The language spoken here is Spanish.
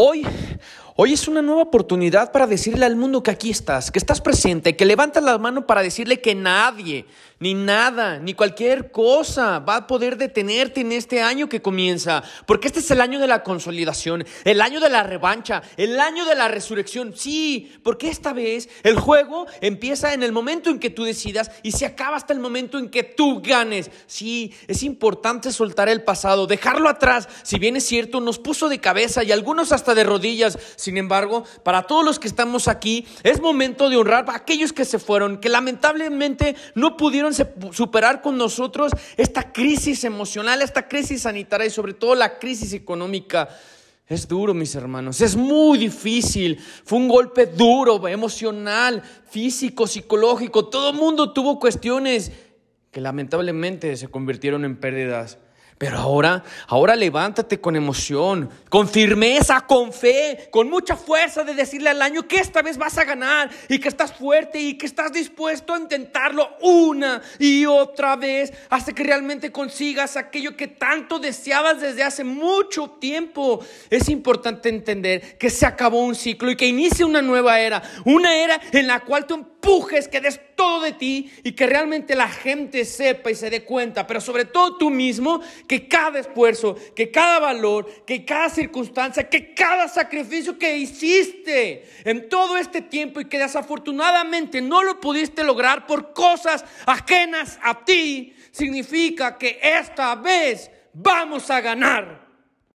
Hoy, hoy es una nueva oportunidad para decirle al mundo que aquí estás, que estás presente, que levantas la mano para decirle que nadie, ni nada, ni cualquier cosa va a poder detenerte en este año que comienza. Porque este es el año de la consolidación, el año de la revancha, el año de la resurrección. Sí, porque esta vez el juego empieza en el momento en que tú decidas y se acaba hasta el momento en que tú ganes. Sí, es importante soltar el pasado, dejarlo atrás. Si bien es cierto, nos puso de cabeza y algunos hasta de rodillas. Sin embargo, para todos los que estamos aquí, es momento de honrar a aquellos que se fueron, que lamentablemente no pudieron superar con nosotros esta crisis emocional, esta crisis sanitaria y sobre todo la crisis económica. Es duro, mis hermanos, es muy difícil. Fue un golpe duro, emocional, físico, psicológico. Todo el mundo tuvo cuestiones que lamentablemente se convirtieron en pérdidas. Pero ahora, ahora levántate con emoción, con firmeza, con fe, con mucha fuerza de decirle al año que esta vez vas a ganar y que estás fuerte y que estás dispuesto a intentarlo una y otra vez hasta que realmente consigas aquello que tanto deseabas desde hace mucho tiempo. Es importante entender que se acabó un ciclo y que inicia una nueva era, una era en la cual tú que des todo de ti y que realmente la gente sepa y se dé cuenta, pero sobre todo tú mismo, que cada esfuerzo, que cada valor, que cada circunstancia, que cada sacrificio que hiciste en todo este tiempo y que desafortunadamente no lo pudiste lograr por cosas ajenas a ti, significa que esta vez vamos a ganar.